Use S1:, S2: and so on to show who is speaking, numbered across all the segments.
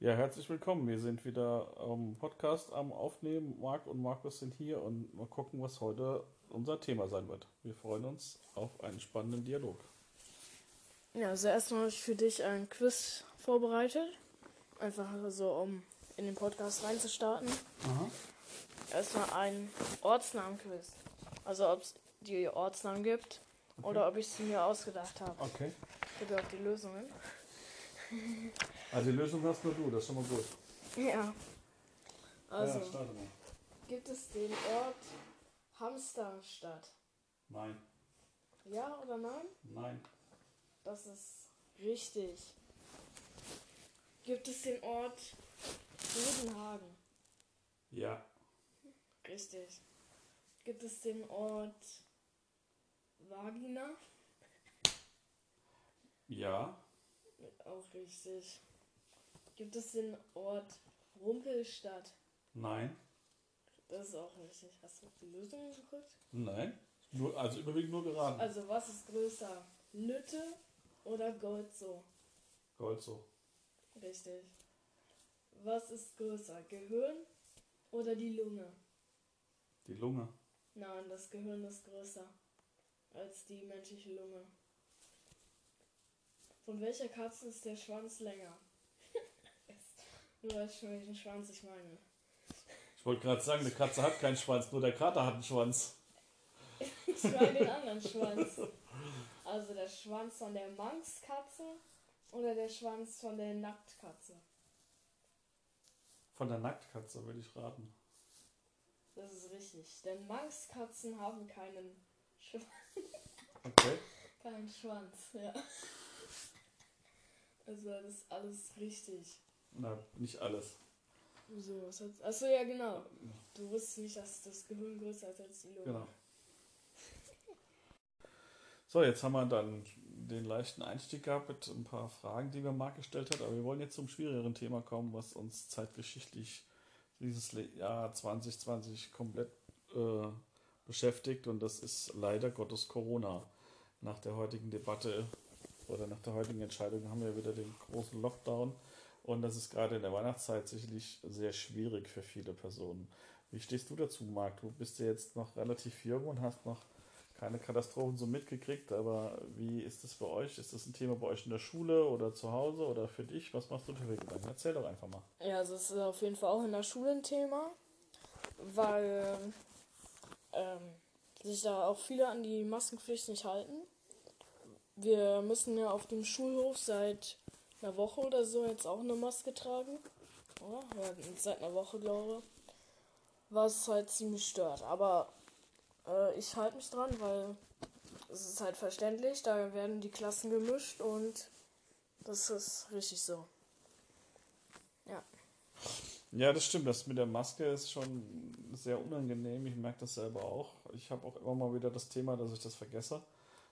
S1: Ja, herzlich willkommen. Wir sind wieder am Podcast am Aufnehmen. Marc und Markus sind hier und mal gucken, was heute unser Thema sein wird. Wir freuen uns auf einen spannenden Dialog.
S2: Ja, also erstmal habe ich für dich ein Quiz vorbereitet. Einfach so, um in den Podcast reinzustarten.
S1: Aha.
S2: Erstmal ein Ortsnamen-Quiz. Also ob es die Ortsnamen gibt oder ob ich sie mir ausgedacht habe.
S1: Okay.
S2: Ich habe ja auch die Lösungen.
S1: Also die Lösung hast nur du, das ist schon mal gut.
S2: Ja. Also,
S1: ja, starte mal.
S2: gibt es den Ort Hamsterstadt?
S1: Nein.
S2: Ja oder nein?
S1: Nein.
S2: Das ist richtig. Gibt es den Ort Bodenhagen?
S1: Ja.
S2: Richtig. Gibt es den Ort Vagina?
S1: Ja.
S2: Auch richtig. Gibt es den Ort Rumpelstadt?
S1: Nein.
S2: Das ist auch richtig. Hast du die Lösung geguckt?
S1: Nein. Nur, also überwiegend nur geraten.
S2: Also was ist größer? Lütte oder Goldso?
S1: Gold so.
S2: Richtig. Was ist größer? Gehirn oder die Lunge?
S1: Die Lunge.
S2: Nein, das Gehirn ist größer als die menschliche Lunge. Von welcher Katze ist der Schwanz länger? du weißt schon, welchen Schwanz ich meine.
S1: Ich wollte gerade sagen, eine Katze hat keinen Schwanz, nur der Kater hat einen Schwanz.
S2: Ich meine den anderen Schwanz. Also der Schwanz von der Manxkatze oder der Schwanz von der Nacktkatze?
S1: Von der Nacktkatze würde ich raten.
S2: Das ist richtig. Denn Manxkatzen haben keinen, Schw
S1: Okay.
S2: keinen Schwanz. Ja. Also das ist alles richtig.
S1: Na, nicht alles.
S2: So, was hat. Achso, ja, genau. Du wusstest nicht, dass das Gehirn größer ist als die Lunge.
S1: Genau. So, jetzt haben wir dann den leichten Einstieg gehabt mit ein paar Fragen, die mir Marc gestellt hat, aber wir wollen jetzt zum schwierigeren Thema kommen, was uns zeitgeschichtlich dieses Jahr 2020 komplett äh, beschäftigt und das ist leider Gottes Corona. Nach der heutigen Debatte oder nach der heutigen Entscheidung haben wir wieder den großen Lockdown und das ist gerade in der Weihnachtszeit sicherlich sehr schwierig für viele Personen. Wie stehst du dazu, Marc? Du bist ja jetzt noch relativ jung und hast noch keine Katastrophen so mitgekriegt, aber wie ist das bei euch? Ist das ein Thema bei euch in der Schule oder zu Hause oder für dich? Was machst du für Gedanken? Erzähl doch einfach mal.
S2: Ja, also es ist auf jeden Fall auch in der Schule ein Thema, weil ähm, sich da auch viele an die Maskenpflicht nicht halten. Wir müssen ja auf dem Schulhof seit einer Woche oder so jetzt auch eine Maske tragen. Oder? Ja, seit einer Woche, glaube ich. Was halt ziemlich stört. Aber äh, ich halte mich dran, weil es ist halt verständlich. Da werden die Klassen gemischt und das ist richtig so. Ja.
S1: Ja, das stimmt. Das mit der Maske ist schon sehr unangenehm. Ich merke das selber auch. Ich habe auch immer mal wieder das Thema, dass ich das vergesse.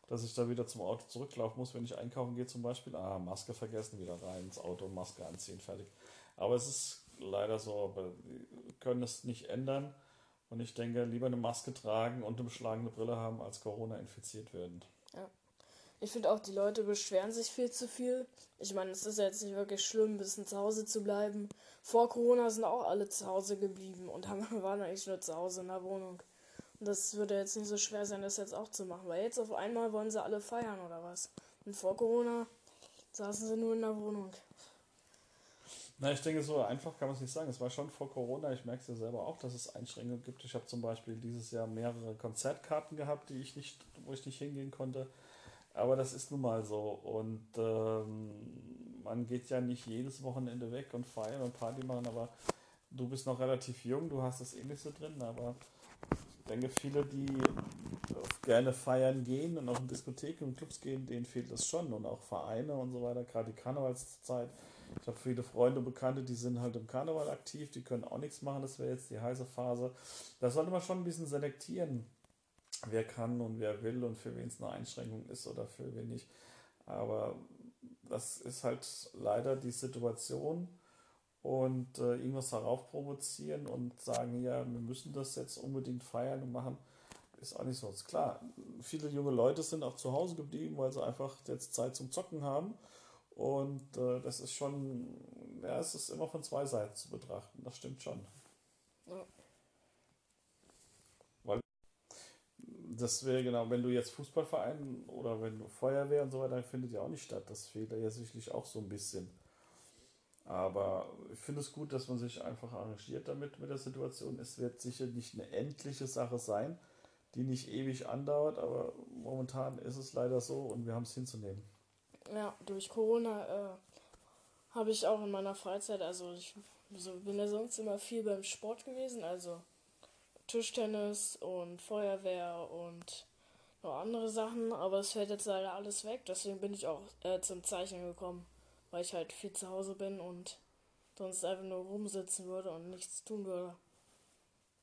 S1: Dass ich da wieder zum Auto zurücklaufen muss, wenn ich einkaufen gehe zum Beispiel. Ah, Maske vergessen, wieder rein ins Auto, Maske anziehen, fertig. Aber es ist leider so, wir können es nicht ändern. Und ich denke, lieber eine Maske tragen und eine beschlagene Brille haben, als Corona infiziert werden.
S2: Ich finde auch, die Leute beschweren sich viel zu viel. Ich meine, es ist jetzt nicht wirklich schlimm, ein bisschen zu Hause zu bleiben. Vor Corona sind auch alle zu Hause geblieben und haben, waren eigentlich nur zu Hause in der Wohnung. Das würde jetzt nicht so schwer sein, das jetzt auch zu machen, weil jetzt auf einmal wollen sie alle feiern oder was. Und vor Corona saßen sie nur in der Wohnung.
S1: Na, ich denke, so einfach kann man es nicht sagen. Es war schon vor Corona, ich merke es ja selber auch, dass es Einschränkungen gibt. Ich habe zum Beispiel dieses Jahr mehrere Konzertkarten gehabt, die ich nicht, wo ich nicht hingehen konnte. Aber das ist nun mal so. Und ähm, man geht ja nicht jedes Wochenende weg und feiern und Party machen, aber du bist noch relativ jung, du hast das eh nicht so drin, aber denke, viele, die gerne feiern gehen und auch in Diskotheken und Clubs gehen, denen fehlt das schon und auch Vereine und so weiter, gerade die Karnevalszeit. Ich habe viele Freunde und Bekannte, die sind halt im Karneval aktiv, die können auch nichts machen, das wäre jetzt die heiße Phase. Da sollte man schon ein bisschen selektieren, wer kann und wer will und für wen es eine Einschränkung ist oder für wen nicht. Aber das ist halt leider die Situation und äh, irgendwas darauf provozieren und sagen, ja, wir müssen das jetzt unbedingt feiern und machen, ist auch nicht so. Ist klar, viele junge Leute sind auch zu Hause geblieben, weil sie einfach jetzt Zeit zum Zocken haben. Und äh, das ist schon ja, es ist immer von zwei Seiten zu betrachten, das stimmt schon.
S2: Ja.
S1: Weil das wäre genau, wenn du jetzt Fußballverein oder wenn du Feuerwehr und so weiter, findet ja auch nicht statt. Das fehlt ja sicherlich auch so ein bisschen. Aber ich finde es gut, dass man sich einfach arrangiert damit mit der Situation. Es wird sicher nicht eine endliche Sache sein, die nicht ewig andauert, aber momentan ist es leider so und wir haben es hinzunehmen.
S2: Ja, durch Corona äh, habe ich auch in meiner Freizeit, also ich so, bin ja sonst immer viel beim Sport gewesen, also Tischtennis und Feuerwehr und noch andere Sachen, aber es fällt jetzt leider alles weg, deswegen bin ich auch äh, zum Zeichnen gekommen weil ich halt viel zu Hause bin und sonst einfach nur rumsitzen würde und nichts tun würde.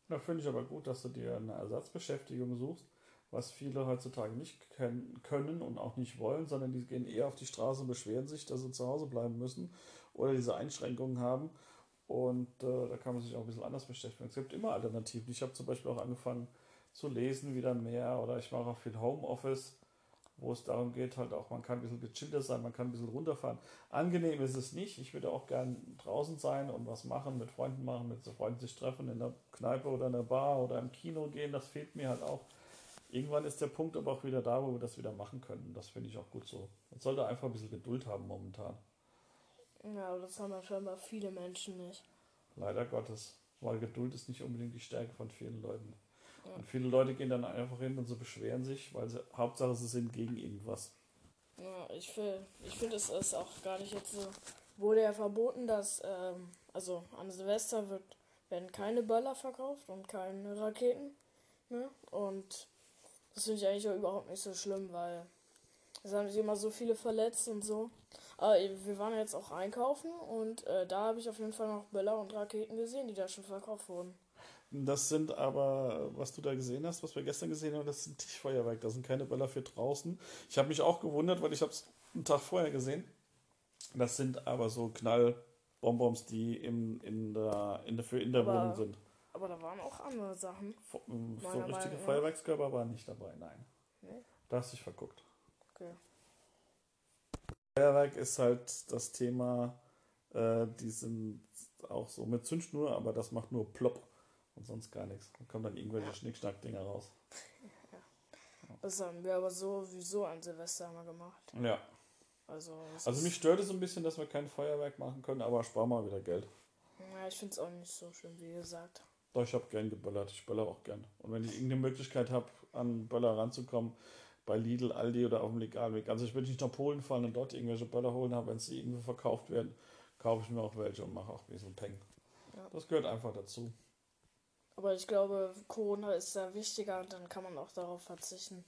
S1: Da finde ich aber gut, dass du dir eine Ersatzbeschäftigung suchst, was viele heutzutage nicht können und auch nicht wollen, sondern die gehen eher auf die Straße und beschweren sich, dass sie zu Hause bleiben müssen oder diese Einschränkungen haben. Und äh, da kann man sich auch ein bisschen anders beschäftigen. Es gibt immer Alternativen. Ich habe zum Beispiel auch angefangen zu lesen wieder mehr oder ich mache auch viel Homeoffice wo es darum geht, halt auch, man kann ein bisschen gechillter sein, man kann ein bisschen runterfahren. Angenehm ist es nicht. Ich würde auch gern draußen sein und was machen, mit Freunden machen, mit so Freunden sich treffen, in der Kneipe oder in der Bar oder im Kino gehen. Das fehlt mir halt auch. Irgendwann ist der Punkt aber auch wieder da, wo wir das wieder machen können. Das finde ich auch gut so. Man sollte einfach ein bisschen Geduld haben momentan.
S2: Ja, aber das haben ja scheinbar viele Menschen nicht.
S1: Leider Gottes. Weil Geduld ist nicht unbedingt die Stärke von vielen Leuten. Und viele Leute gehen dann einfach hin und so beschweren sich, weil sie, Hauptsache sie sind gegen irgendwas.
S2: Ja, ich, ich finde, es ist auch gar nicht jetzt so. Wurde ja verboten, dass, ähm, also an Silvester wird, werden keine Böller verkauft und keine Raketen. Ne? Und das finde ich eigentlich auch überhaupt nicht so schlimm, weil es haben sich immer so viele verletzt und so. Aber wir waren jetzt auch einkaufen und äh, da habe ich auf jeden Fall noch Böller und Raketen gesehen, die da schon verkauft wurden.
S1: Das sind aber, was du da gesehen hast, was wir gestern gesehen haben, das sind Tischfeuerwerk. Das sind keine Böller für draußen. Ich habe mich auch gewundert, weil ich habe es einen Tag vorher gesehen. Das sind aber so Knallbonbons, die im, in der, in der, für in der aber, Wohnung sind.
S2: Aber da waren auch andere Sachen.
S1: So, so richtige Feuerwerkskörper waren nicht dabei, nein. Nee? Da hast du dich verguckt. Okay. Feuerwerk ist halt das Thema, äh, die sind auch so mit Zündschnur, aber das macht nur plopp und sonst gar nichts. Dann kommen dann irgendwelche ja. Schnickschnack-Dinger raus.
S2: Ja. Das haben wir aber sowieso an Silvester mal gemacht.
S1: Ja. Also, also mich stört es ein bisschen, dass wir kein Feuerwerk machen können, aber spar mal wieder Geld.
S2: Ja, ich finde es auch nicht so schön, wie gesagt.
S1: Doch, ich habe gern geböllert. Ich böller auch gern. Und wenn ich irgendeine Möglichkeit habe, an Böller ranzukommen, bei Lidl, Aldi oder auf dem Legalweg. Also ich würde nicht nach Polen fahren und dort irgendwelche Böller holen, aber wenn sie irgendwo verkauft werden, kaufe ich mir auch welche und mache auch ein bisschen Peng. Ja. Das gehört einfach dazu.
S2: Aber ich glaube, Corona ist da wichtiger und dann kann man auch darauf verzichten.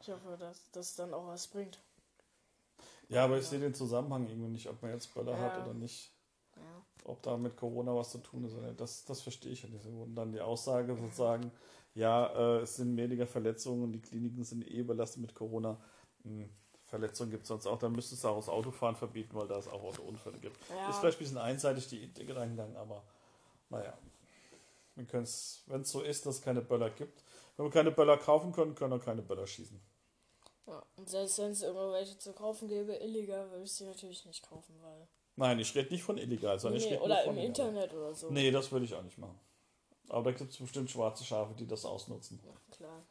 S2: Ich hoffe, dass das dann auch was bringt.
S1: Ja, aber ich sehe den Zusammenhang irgendwie nicht, ob man jetzt Böller ja. hat oder nicht. Ja. Ob da mit Corona was zu tun ist oder nicht. Das, das verstehe ich ja nicht. Und dann die Aussage sozusagen, ja, äh, es sind weniger Verletzungen und die Kliniken sind eh überlastet mit Corona. Hm, Verletzungen gibt es sonst auch. Dann müsstest du auch das Autofahren verbieten, weil da es auch Autounfälle gibt. Ja. Ist vielleicht ein bisschen einseitig die, die Gedankengang, aber naja, wenn es so ist, dass es keine Böller gibt. Wenn wir keine Böller kaufen können, können wir keine Böller schießen.
S2: Ja, und selbst wenn es irgendwelche zu kaufen gäbe, illegal, würde ich sie natürlich nicht kaufen, weil.
S1: Nein, ich rede nicht von illegal, sondern nee, ich rede
S2: Oder im Internet oder so.
S1: Nee, das würde ich auch nicht machen. Aber da gibt es bestimmt schwarze Schafe, die das ausnutzen.
S2: Ja, klar.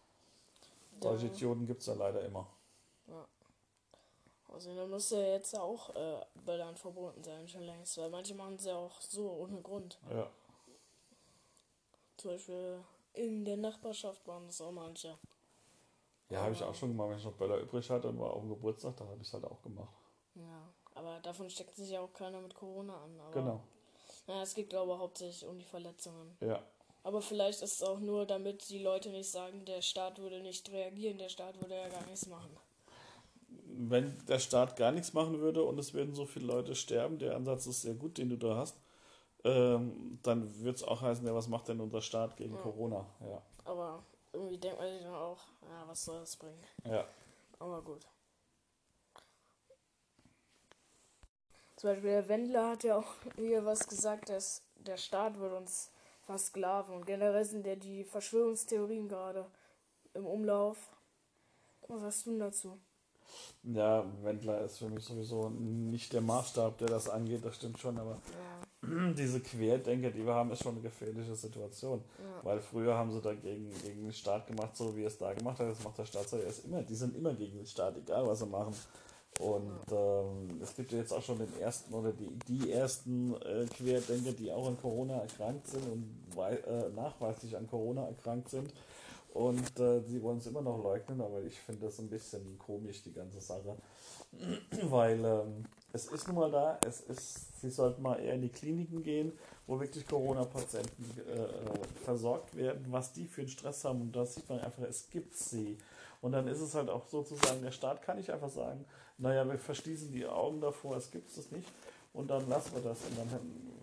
S1: Solche Idioten gibt es ja leider immer.
S2: Ja. Also dann muss ja jetzt auch äh, Böllern verboten sein, schon längst, weil manche machen es ja auch so ohne Grund.
S1: Ja.
S2: Zum Beispiel in der Nachbarschaft waren das auch manche.
S1: Ja, habe ich auch schon gemacht, wenn ich noch Böller übrig hatte und war auf dem Geburtstag, da habe ich es halt auch gemacht.
S2: Ja, aber davon steckt sich ja auch keiner mit Corona an. Aber,
S1: genau.
S2: Naja, es geht, glaube ich, hauptsächlich um die Verletzungen.
S1: Ja.
S2: Aber vielleicht ist es auch nur, damit die Leute nicht sagen, der Staat würde nicht reagieren, der Staat würde ja gar nichts machen.
S1: Wenn der Staat gar nichts machen würde und es würden so viele Leute sterben, der Ansatz ist sehr gut, den du da hast, ähm, dann wird es auch heißen, ja, was macht denn unser Staat gegen ja. Corona? Ja.
S2: Aber irgendwie denkt man sich dann auch, ja, was soll das bringen?
S1: Ja.
S2: Aber gut. Zum Beispiel der Wendler hat ja auch hier was gesagt, dass der Staat wird uns versklaven. Und generell sind ja die Verschwörungstheorien gerade im Umlauf. Was hast du dazu?
S1: Ja, Wendler ist für mich sowieso nicht der Maßstab, der das angeht, das stimmt schon, aber ja. diese Querdenker, die wir haben, ist schon eine gefährliche Situation. Ja. Weil früher haben sie dagegen gegen den Staat gemacht, so wie er es da gemacht hat, das macht der Staat so, er ist immer, die sind immer gegen den Staat, egal was sie machen. Und ähm, es gibt ja jetzt auch schon den ersten oder die, die ersten äh, Querdenker, die auch an Corona erkrankt sind und äh, nachweislich an Corona erkrankt sind. Und äh, sie wollen es immer noch leugnen, aber ich finde das ein bisschen komisch, die ganze Sache. Weil ähm, es ist nun mal da, es ist, sie sollten mal eher in die Kliniken gehen, wo wirklich Corona-Patienten äh, versorgt werden, was die für einen Stress haben. Und da sieht man einfach, es gibt sie. Und dann ist es halt auch sozusagen, der Staat kann nicht einfach sagen, naja, wir verschließen die Augen davor, es gibt es nicht und dann lassen wir das. Und dann,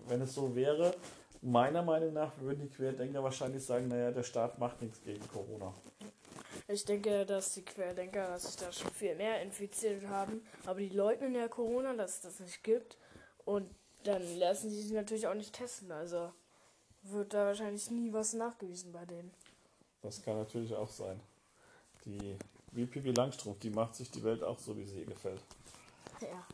S1: wenn es so wäre, meiner Meinung nach würden die Querdenker wahrscheinlich sagen, naja, der Staat macht nichts gegen Corona.
S2: Ich denke, dass die Querdenker sich da schon viel mehr infiziert haben, aber die leugnen ja Corona, dass es das nicht gibt und dann lassen sie sich natürlich auch nicht testen, also wird da wahrscheinlich nie was nachgewiesen bei denen.
S1: Das kann natürlich auch sein. Die, wie Pippi Langstrumpf, die macht sich die Welt auch so, wie sie ihr gefällt. Ja.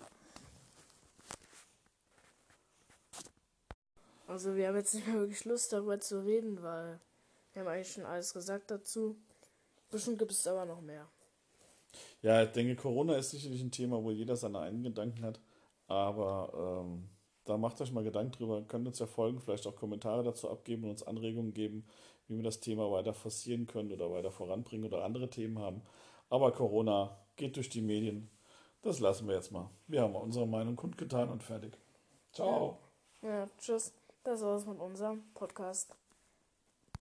S2: Also wir haben jetzt nicht mehr wirklich Lust darüber zu reden, weil wir haben eigentlich schon alles gesagt dazu. Bestimmt gibt es aber noch mehr.
S1: Ja, ich denke, Corona ist sicherlich ein Thema, wo jeder seine eigenen Gedanken hat. Aber ähm, da macht euch mal Gedanken drüber. Könnt uns ja folgen, vielleicht auch Kommentare dazu abgeben und uns Anregungen geben, wie wir das Thema weiter forcieren können oder weiter voranbringen oder andere Themen haben. Aber Corona geht durch die Medien. Das lassen wir jetzt mal. Wir haben unsere Meinung kundgetan und fertig. Ciao.
S2: Ja, ja tschüss. Das war's mit unserem Podcast.